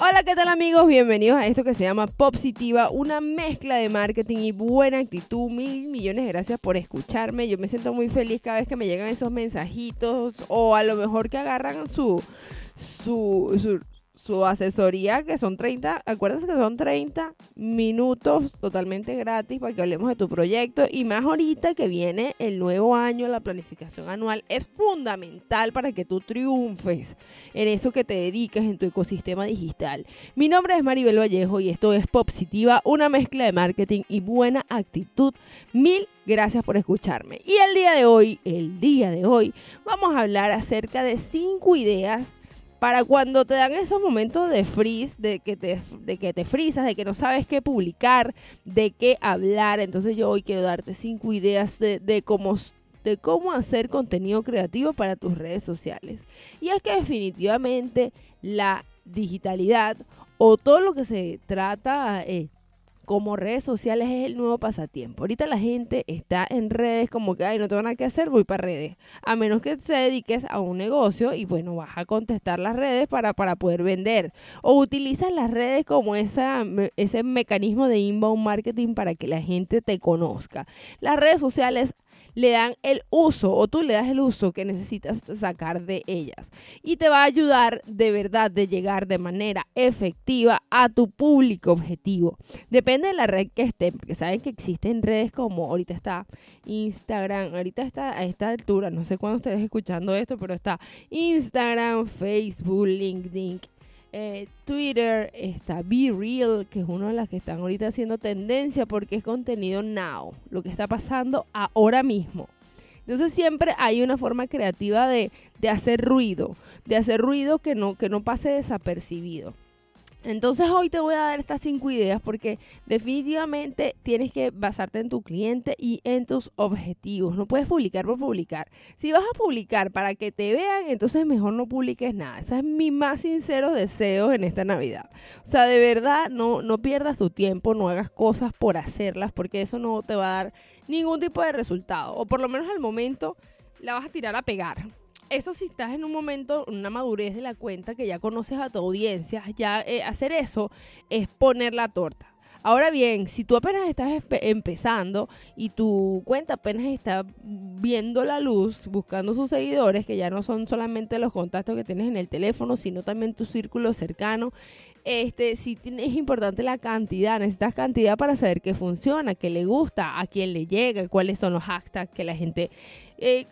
Hola, ¿qué tal amigos? Bienvenidos a esto que se llama Positiva, una mezcla de marketing y buena actitud. Mil millones de gracias por escucharme. Yo me siento muy feliz cada vez que me llegan esos mensajitos o a lo mejor que agarran su, su, su su asesoría, que son 30, acuérdense que son 30 minutos totalmente gratis para que hablemos de tu proyecto. Y más ahorita que viene el nuevo año, la planificación anual, es fundamental para que tú triunfes en eso que te dedicas en tu ecosistema digital. Mi nombre es Maribel Vallejo y esto es Positiva, una mezcla de marketing y buena actitud. Mil gracias por escucharme. Y el día de hoy, el día de hoy, vamos a hablar acerca de 5 ideas para cuando te dan esos momentos de freeze, de que te, de que te frizas, de que no sabes qué publicar, de qué hablar. Entonces yo hoy quiero darte cinco ideas de, cómo de cómo hacer contenido creativo para tus redes sociales. Y es que definitivamente la digitalidad o todo lo que se trata eh, como redes sociales es el nuevo pasatiempo. Ahorita la gente está en redes como que, ay, no tengo nada que hacer, voy para redes. A menos que te dediques a un negocio y bueno, vas a contestar las redes para, para poder vender. O utilizas las redes como esa, ese mecanismo de inbound marketing para que la gente te conozca. Las redes sociales le dan el uso o tú le das el uso que necesitas sacar de ellas. Y te va a ayudar de verdad de llegar de manera efectiva a tu público objetivo. Depende de la red que esté, porque saben que existen redes como ahorita está Instagram, ahorita está a esta altura, no sé cuándo estés escuchando esto, pero está Instagram, Facebook, LinkedIn, eh, Twitter, está Be Real, que es una de las que están ahorita haciendo tendencia porque es contenido now, lo que está pasando ahora mismo. Entonces siempre hay una forma creativa de, de hacer ruido, de hacer ruido que no, que no pase desapercibido. Entonces hoy te voy a dar estas cinco ideas porque definitivamente tienes que basarte en tu cliente y en tus objetivos. No puedes publicar por publicar. Si vas a publicar para que te vean, entonces mejor no publiques nada. Ese es mi más sincero deseo en esta Navidad. O sea, de verdad, no, no pierdas tu tiempo, no hagas cosas por hacerlas porque eso no te va a dar ningún tipo de resultado. O por lo menos al momento la vas a tirar a pegar eso si estás en un momento, una madurez de la cuenta que ya conoces a tu audiencia, ya eh, hacer eso es poner la torta. Ahora bien, si tú apenas estás empezando y tu cuenta apenas está viendo la luz, buscando sus seguidores, que ya no son solamente los contactos que tienes en el teléfono, sino también tu círculo cercano, este, si es importante la cantidad, necesitas cantidad para saber qué funciona, qué le gusta, a quién le llega, cuáles son los hashtags que la gente eh,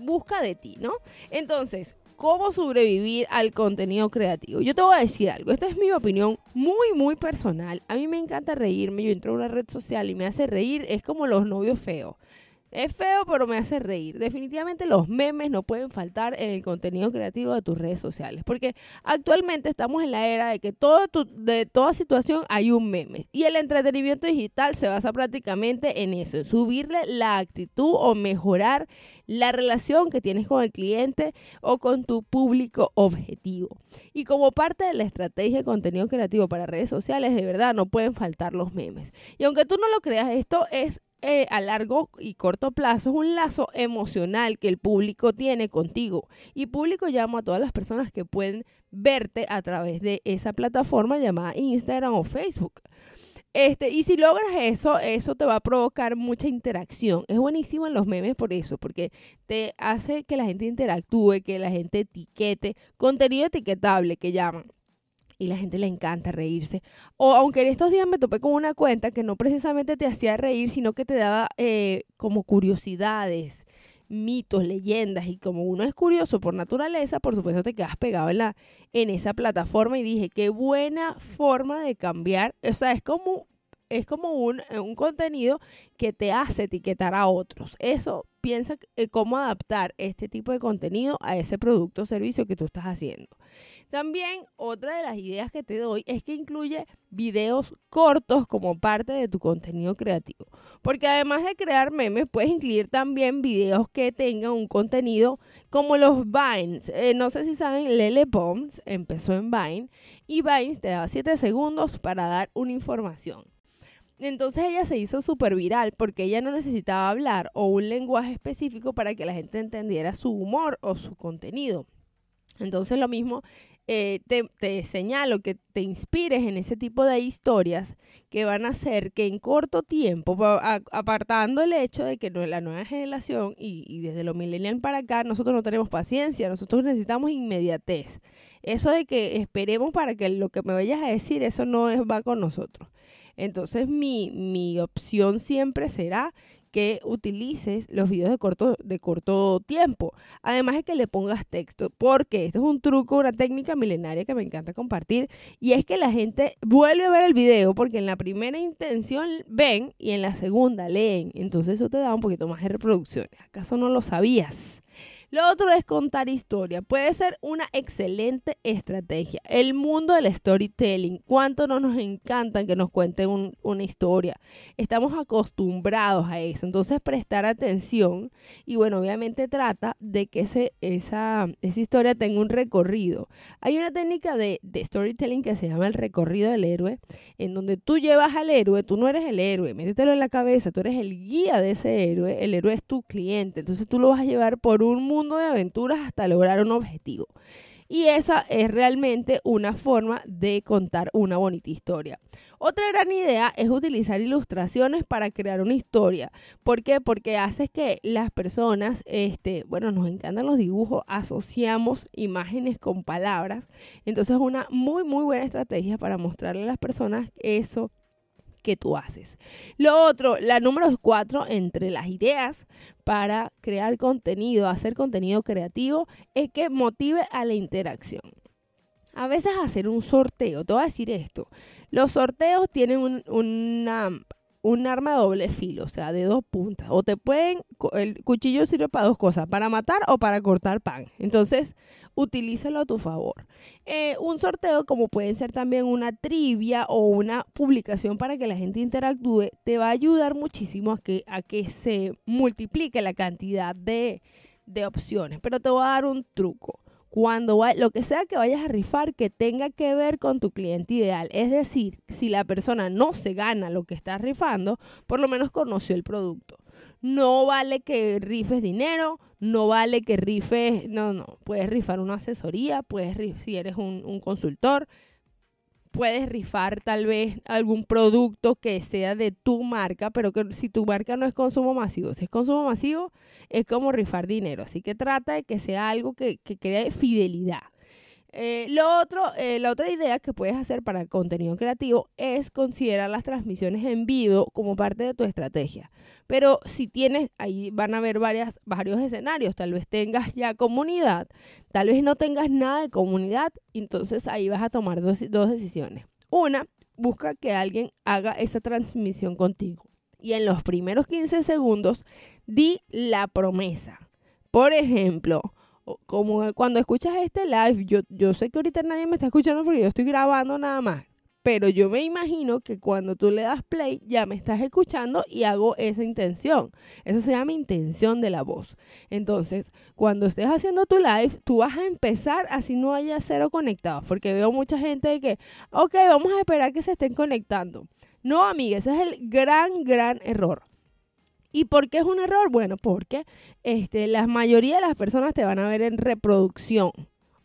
busca de ti, ¿no? Entonces, cómo sobrevivir al contenido creativo. Yo te voy a decir algo, esta es mi opinión muy, muy personal. A mí me encanta reírme, yo entro a una red social y me hace reír, es como los novios feos. Es feo, pero me hace reír. Definitivamente los memes no pueden faltar en el contenido creativo de tus redes sociales, porque actualmente estamos en la era de que de toda situación hay un meme y el entretenimiento digital se basa prácticamente en eso, en subirle la actitud o mejorar la relación que tienes con el cliente o con tu público objetivo. Y como parte de la estrategia de contenido creativo para redes sociales, de verdad no pueden faltar los memes. Y aunque tú no lo creas, esto es eh, a largo y corto plazo es un lazo emocional que el público tiene contigo. Y público llamo a todas las personas que pueden verte a través de esa plataforma llamada Instagram o Facebook. Este, y si logras eso, eso te va a provocar mucha interacción. Es buenísimo en los memes por eso, porque te hace que la gente interactúe, que la gente etiquete, contenido etiquetable que llaman y la gente le encanta reírse. O aunque en estos días me topé con una cuenta que no precisamente te hacía reír, sino que te daba eh, como curiosidades, mitos, leyendas, y como uno es curioso por naturaleza, por supuesto te quedas pegado en, la, en esa plataforma y dije, qué buena forma de cambiar, o sea, es como es como un, un, contenido que te hace etiquetar a otros. Eso piensa eh, cómo adaptar este tipo de contenido a ese producto o servicio que tú estás haciendo. También otra de las ideas que te doy es que incluye videos cortos como parte de tu contenido creativo. Porque además de crear memes, puedes incluir también videos que tengan un contenido como los Vines. Eh, no sé si saben, Lele Bombs empezó en Vine y Vines te daba 7 segundos para dar una información. Entonces ella se hizo súper viral porque ella no necesitaba hablar o un lenguaje específico para que la gente entendiera su humor o su contenido. Entonces lo mismo eh, te, señalo que te inspires en ese tipo de historias que van a hacer que en corto tiempo, apartando el hecho de que la nueva generación y, desde los millennials para acá, nosotros no tenemos paciencia, nosotros necesitamos inmediatez. Eso de que esperemos para que lo que me vayas a decir, eso no va con nosotros. Entonces mi, mi opción siempre será que utilices los videos de corto, de corto tiempo. Además de que le pongas texto, porque esto es un truco, una técnica milenaria que me encanta compartir. Y es que la gente vuelve a ver el video porque en la primera intención ven y en la segunda leen. Entonces eso te da un poquito más de reproducciones. ¿Acaso no lo sabías? Lo otro es contar historia. Puede ser una excelente estrategia. El mundo del storytelling, cuánto no nos encanta que nos cuenten una historia. Estamos acostumbrados a eso. Entonces, prestar atención y bueno, obviamente trata de que ese, esa, esa historia tenga un recorrido. Hay una técnica de, de storytelling que se llama el recorrido del héroe, en donde tú llevas al héroe, tú no eres el héroe, métetelo en la cabeza, tú eres el guía de ese héroe, el héroe es tu cliente. Entonces, tú lo vas a llevar por un mundo de aventuras hasta lograr un objetivo. Y esa es realmente una forma de contar una bonita historia. Otra gran idea es utilizar ilustraciones para crear una historia. ¿Por qué? Porque hace que las personas, este, bueno, nos encantan los dibujos, asociamos imágenes con palabras. Entonces es una muy, muy buena estrategia para mostrarle a las personas eso que tú haces. Lo otro, la número cuatro entre las ideas para crear contenido, hacer contenido creativo, es que motive a la interacción. A veces hacer un sorteo, te voy a decir esto, los sorteos tienen un, una, un arma de doble filo, o sea, de dos puntas. O te pueden, el cuchillo sirve para dos cosas, para matar o para cortar pan. Entonces, utilízalo a tu favor. Eh, un sorteo, como pueden ser también una trivia o una publicación para que la gente interactúe, te va a ayudar muchísimo a que, a que se multiplique la cantidad de, de opciones. Pero te voy a dar un truco cuando lo que sea que vayas a rifar que tenga que ver con tu cliente ideal. Es decir, si la persona no se gana lo que está rifando, por lo menos conoció el producto. No vale que rifes dinero, no vale que rifes, no, no, puedes rifar una asesoría, puedes si eres un, un consultor, puedes rifar tal vez algún producto que sea de tu marca, pero que si tu marca no es consumo masivo, si es consumo masivo, es como rifar dinero. Así que trata de que sea algo que, que cree fidelidad. Eh, lo otro, eh, la otra idea que puedes hacer para contenido creativo es considerar las transmisiones en vivo como parte de tu estrategia. Pero si tienes, ahí van a haber varias, varios escenarios. Tal vez tengas ya comunidad, tal vez no tengas nada de comunidad. Entonces ahí vas a tomar dos, dos decisiones. Una, busca que alguien haga esa transmisión contigo. Y en los primeros 15 segundos, di la promesa. Por ejemplo, como cuando escuchas este live, yo, yo sé que ahorita nadie me está escuchando porque yo estoy grabando nada más. Pero yo me imagino que cuando tú le das play ya me estás escuchando y hago esa intención. Eso se llama intención de la voz. Entonces, cuando estés haciendo tu live, tú vas a empezar así no haya cero conectados. Porque veo mucha gente que, ok, vamos a esperar que se estén conectando. No, amiga, ese es el gran, gran error. ¿Y por qué es un error? Bueno, porque este, la mayoría de las personas te van a ver en reproducción,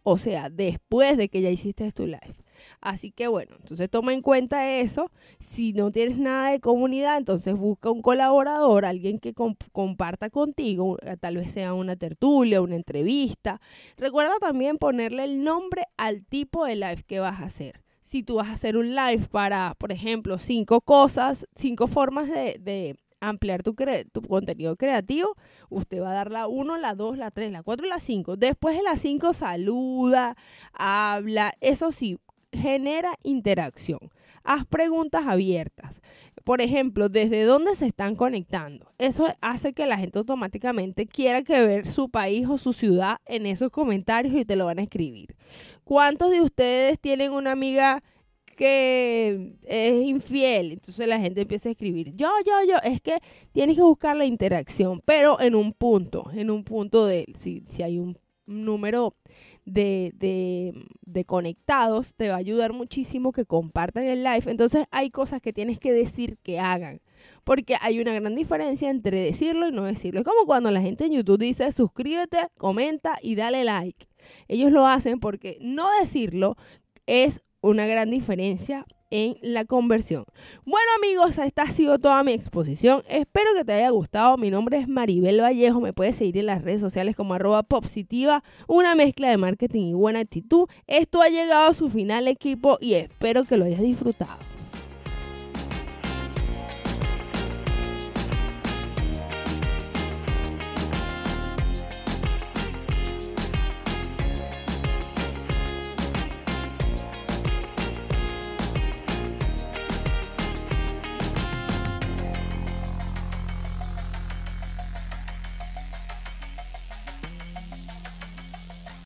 o sea, después de que ya hiciste tu live. Así que bueno, entonces toma en cuenta eso. Si no tienes nada de comunidad, entonces busca un colaborador, alguien que comparta contigo, eh, tal vez sea una tertulia, una entrevista. Recuerda también ponerle el nombre al tipo de live que vas a hacer si tú vas a hacer un live para, por ejemplo, cinco cosas, cinco formas de, ampliar tu, contenido creativo, usted va a dar la 1, la 2, la 3, la 4 y la 5. Después de la 5 saluda, habla, eso sí, genera interacción. Haz preguntas abiertas. Por ejemplo, ¿desde dónde se están conectando? Eso hace que la gente automáticamente quiera que ver su país o su ciudad en esos comentarios y te lo van a escribir. ¿Cuántos de ustedes tienen una amiga que es infiel. Entonces la gente empieza a escribir, yo, yo, yo, es que tienes que buscar la interacción, pero en un punto, en un punto de, si, si hay un número de, de, de, conectados, te va a ayudar muchísimo que compartan el live. Entonces hay cosas que tienes que decir que hagan. Porque hay una gran diferencia entre decirlo y no decirlo. Es como cuando la gente en YouTube dice suscríbete, comenta y dale like. Ellos lo hacen porque no decirlo es una gran diferencia en la conversión. Bueno amigos, esta ha sido toda mi exposición. Espero que te haya gustado. Mi nombre es Maribel Vallejo. Me puedes seguir en las redes sociales como arroba positiva, una mezcla de marketing y buena actitud. Esto ha llegado a su final equipo y espero que lo hayas disfrutado.